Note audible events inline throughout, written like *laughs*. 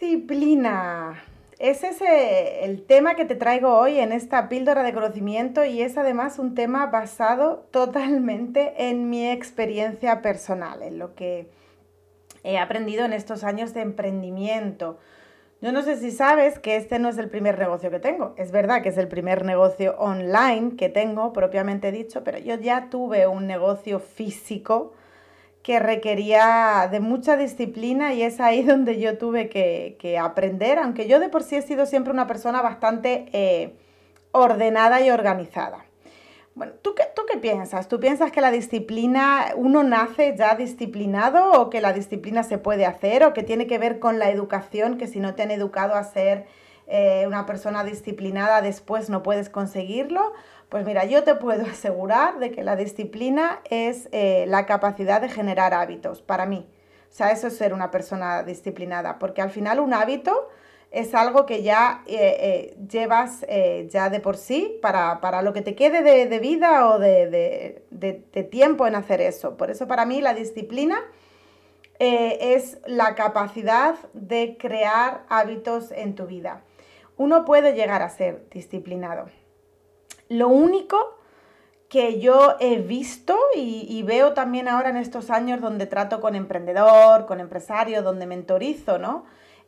disciplina. Ese es el tema que te traigo hoy en esta píldora de conocimiento y es además un tema basado totalmente en mi experiencia personal, en lo que he aprendido en estos años de emprendimiento. Yo no sé si sabes que este no es el primer negocio que tengo. Es verdad que es el primer negocio online que tengo, propiamente dicho, pero yo ya tuve un negocio físico que requería de mucha disciplina y es ahí *laughs* donde yo tuve que, aprender, aunque yo de por sí he sido siempre una persona bastante eh, ordenada y organizada. Bueno, ¿tú qué, ¿tú qué piensas? ¿Tú piensas que la disciplina, uno nace ya disciplinado o que la disciplina se puede hacer o que tiene que ver con la educación, que si no te han educado a ser eh, una persona disciplinada después no puedes conseguirlo? Pues mira, yo te puedo *laughs* asegurar de que la disciplina es eh, la capacidad de generar hábitos para mí. O sea, eso es ser una persona disciplinada, porque al final un hábito es algo que ya eh, eh, llevas ya de por sí para, lo que te quede de, vida o de, de, tiempo en hacer eso. Por eso para mí la disciplina es la capacidad de crear hábitos en tu vida. Uno puede llegar a ser disciplinado. Lo único que yo he visto y, veo también ahora en estos años donde trato con emprendedor, con empresario, donde mentorizo, ¿no?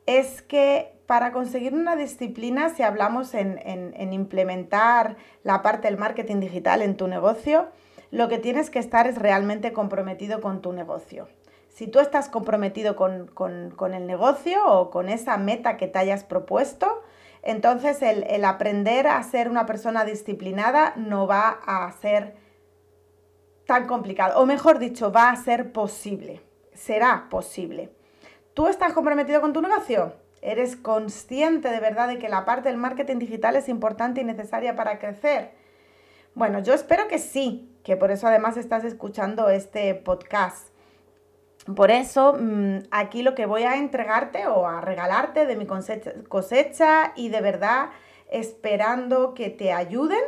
Es que para conseguir una disciplina, si hablamos en, implementar la parte del marketing digital en tu negocio, lo que tienes que estar es realmente comprometido con tu negocio. Si tú estás comprometido con el negocio o con esa meta que te hayas propuesto, entonces el, aprender a ser una persona disciplinada no va a ser tan complicado, o mejor dicho, va a ser posible, será posible. ¿Tú estás comprometido con tu negocio? ¿Eres consciente de verdad de que la parte del marketing digital es importante y necesaria para crecer? Bueno, yo espero que sí, que por eso además estás escuchando este podcast. Por eso, mm, aquí lo que voy a entregarte o a regalarte de mi cosecha, y de verdad esperando que te ayuden.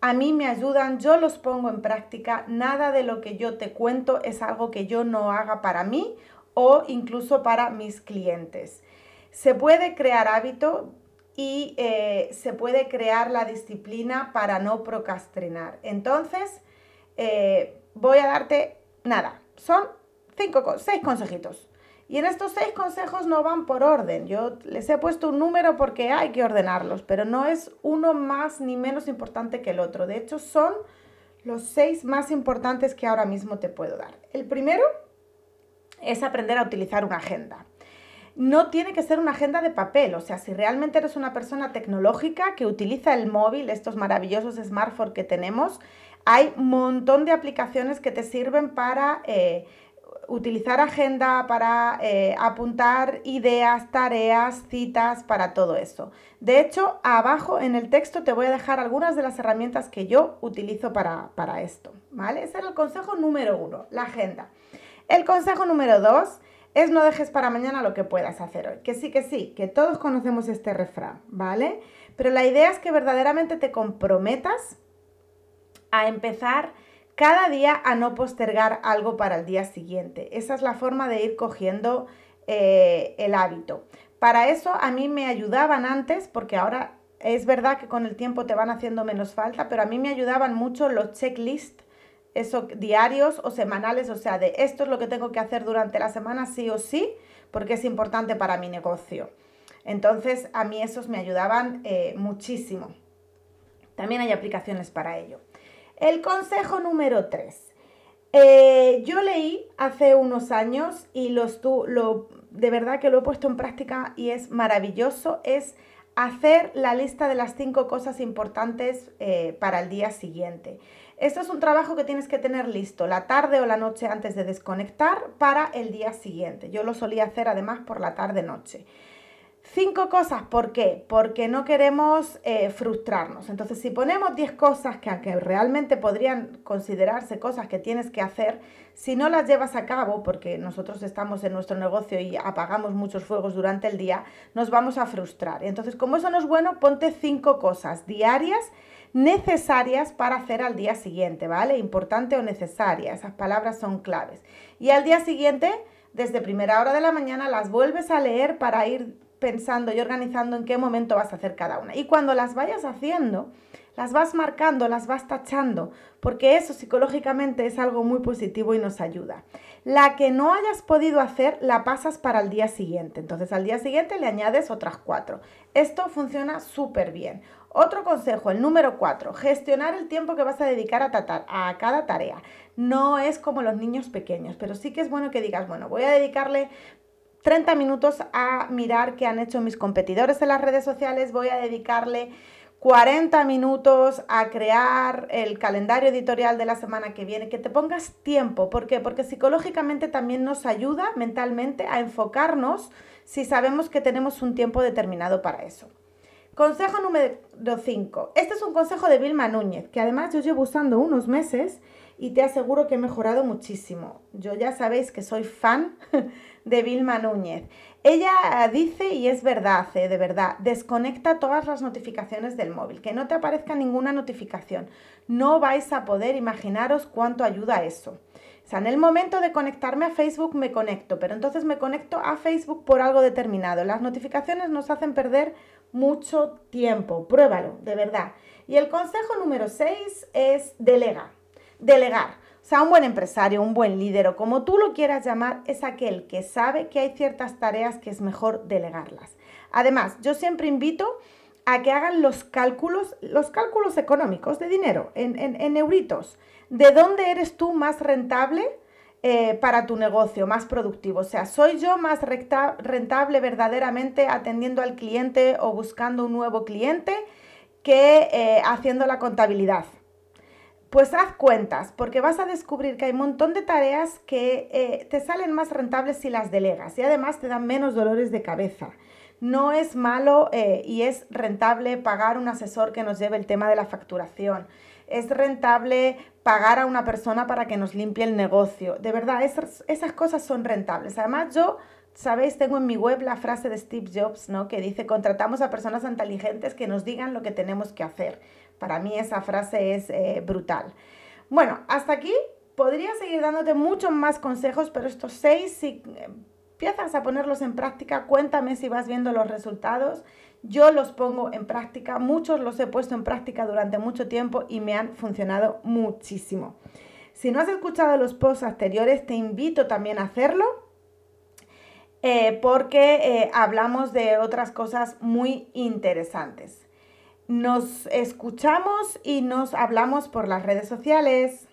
A mí me ayudan, yo los pongo en práctica. Nada de lo que yo te cuento es algo que yo no haga para mí o incluso para mis clientes. Se puede crear hábito y eh, se puede crear la disciplina para no procrastinar. Entonces, eh, voy a darte, nada, son cinco, seis consejitos. Y en estos seis consejos no van por orden. Yo les he puesto un número porque hay que ordenarlos, pero no es uno más ni menos importante que el otro. De hecho, son los seis más importantes que ahora mismo te puedo dar. El primero es aprender a utilizar una agenda. No tiene que ser una agenda de papel, o sea, si realmente eres una persona tecnológica que utiliza el móvil, estos maravillosos smartphones que tenemos, hay un montón de aplicaciones que te sirven para... Eh, utilizar agenda para eh, apuntar ideas, tareas, citas, para todo eso. De hecho, abajo en el texto te voy a dejar algunas de las herramientas que yo utilizo para, para esto, ¿vale? Ese era el consejo número uno, la agenda. El consejo número dos es no dejes para mañana lo que puedas hacer hoy. Que sí, que sí, que todos conocemos este refrán, ¿vale? Pero la idea es que verdaderamente te comprometas a empezar cada día a no postergar algo para el día siguiente. Esa es la forma de ir cogiendo eh, el hábito. Para eso a mí me ayudaban antes, porque ahora es verdad que con el tiempo te van haciendo menos falta, pero a mí me ayudaban mucho los checklists, esos diarios o semanales, o sea, de esto es lo que tengo que hacer durante la semana, sí o sí, porque es importante para mi negocio. Entonces, a mí esos me ayudaban eh, muchísimo. También hay aplicaciones para ello. El consejo número 3. Eh, yo leí hace unos años y los, lo, de verdad que lo he puesto en práctica y es maravilloso, es hacer la lista de las cinco cosas importantes eh, para el día siguiente. Esto es un trabajo que tienes que tener listo la tarde o la noche antes de desconectar para el día siguiente. Yo lo solía hacer además por la tarde-noche. Cinco cosas, ¿por qué? Porque no queremos eh, frustrarnos. Entonces, si ponemos 10 cosas que, que realmente podrían considerarse cosas que tienes que hacer, si no las llevas a cabo, porque nosotros estamos en nuestro negocio y apagamos muchos fuegos durante el día, nos vamos a frustrar. Entonces, como eso no es bueno, ponte cinco cosas diarias necesarias para hacer al día siguiente, ¿vale? Importante o necesaria, esas palabras son claves. Y al día siguiente, desde primera hora de la mañana, las vuelves a leer para ir pensando y organizando en qué momento vas a hacer cada una. Y cuando las vayas haciendo, las vas marcando, las vas tachando, porque eso psicológicamente es algo muy positivo y nos ayuda. La que no hayas podido hacer, la pasas para el día siguiente. Entonces al día siguiente le añades otras cuatro. Esto funciona súper bien. Otro consejo, el número cuatro, gestionar el tiempo que vas a dedicar a, tratar, a cada tarea. No es como los niños pequeños, pero sí que es bueno que digas, bueno, voy a dedicarle 30 minutos a mirar qué han hecho mis competidores en las redes sociales, voy a dedicarle 40 minutos a crear el calendario editorial de la semana que viene, que te pongas tiempo. ¿Por qué? Porque psicológicamente también nos ayuda mentalmente a enfocarnos si sabemos que tenemos un tiempo determinado para eso. Consejo número 5. Este es un consejo de Vilma Núñez, que además yo llevo usando unos meses y te aseguro que he mejorado muchísimo. Yo ya sabéis que soy fan *laughs* de Vilma Núñez. Ella dice, y es verdad, eh, de verdad, desconecta todas las notificaciones del móvil, que no te aparezca ninguna notificación. No vais a poder imaginaros cuánto ayuda eso. O sea, en el momento de conectarme a Facebook me conecto, pero entonces me conecto a Facebook por algo determinado. Las notificaciones nos hacen perder mucho tiempo. Pruébalo, de verdad. Y el consejo número 6 es delega. Delegar. O sea, un buen empresario, un buen líder o como tú lo quieras llamar, es aquel que sabe que hay ciertas tareas que es mejor delegarlas. Además, yo siempre invito a que hagan los cálculos, los cálculos económicos de dinero, en, en, euritos. ¿De dónde eres tú más rentable eh, para tu negocio, más productivo? O sea, ¿soy yo más rentable verdaderamente atendiendo al cliente o buscando un nuevo cliente que eh, haciendo la contabilidad? Pues haz cuentas, porque vas a descubrir que hay un montón de tareas que eh, te salen más rentables si las delegas y además te dan menos dolores de cabeza. No es malo eh, y es rentable pagar un asesor que nos lleve el tema de la facturación. Es rentable pagar a una persona para que nos limpie el negocio. De verdad, esas, esas cosas son rentables. Además, yo Sabéis, tengo en mi web la frase de Steve Jobs, ¿no? Que dice, contratamos a personas inteligentes que nos digan lo que tenemos que hacer. Para mí esa frase es eh, brutal. Bueno, hasta aquí podría seguir dándote muchos más consejos, pero estos seis, si empiezas a ponerlos en práctica, cuéntame si vas viendo los resultados. Yo los pongo en práctica, muchos los he puesto en práctica durante mucho tiempo y me han funcionado muchísimo. Si no has escuchado los posts anteriores, te invito también a hacerlo eh, porque eh, hablamos de otras cosas muy interesantes. Nos escuchamos y nos hablamos por las redes sociales.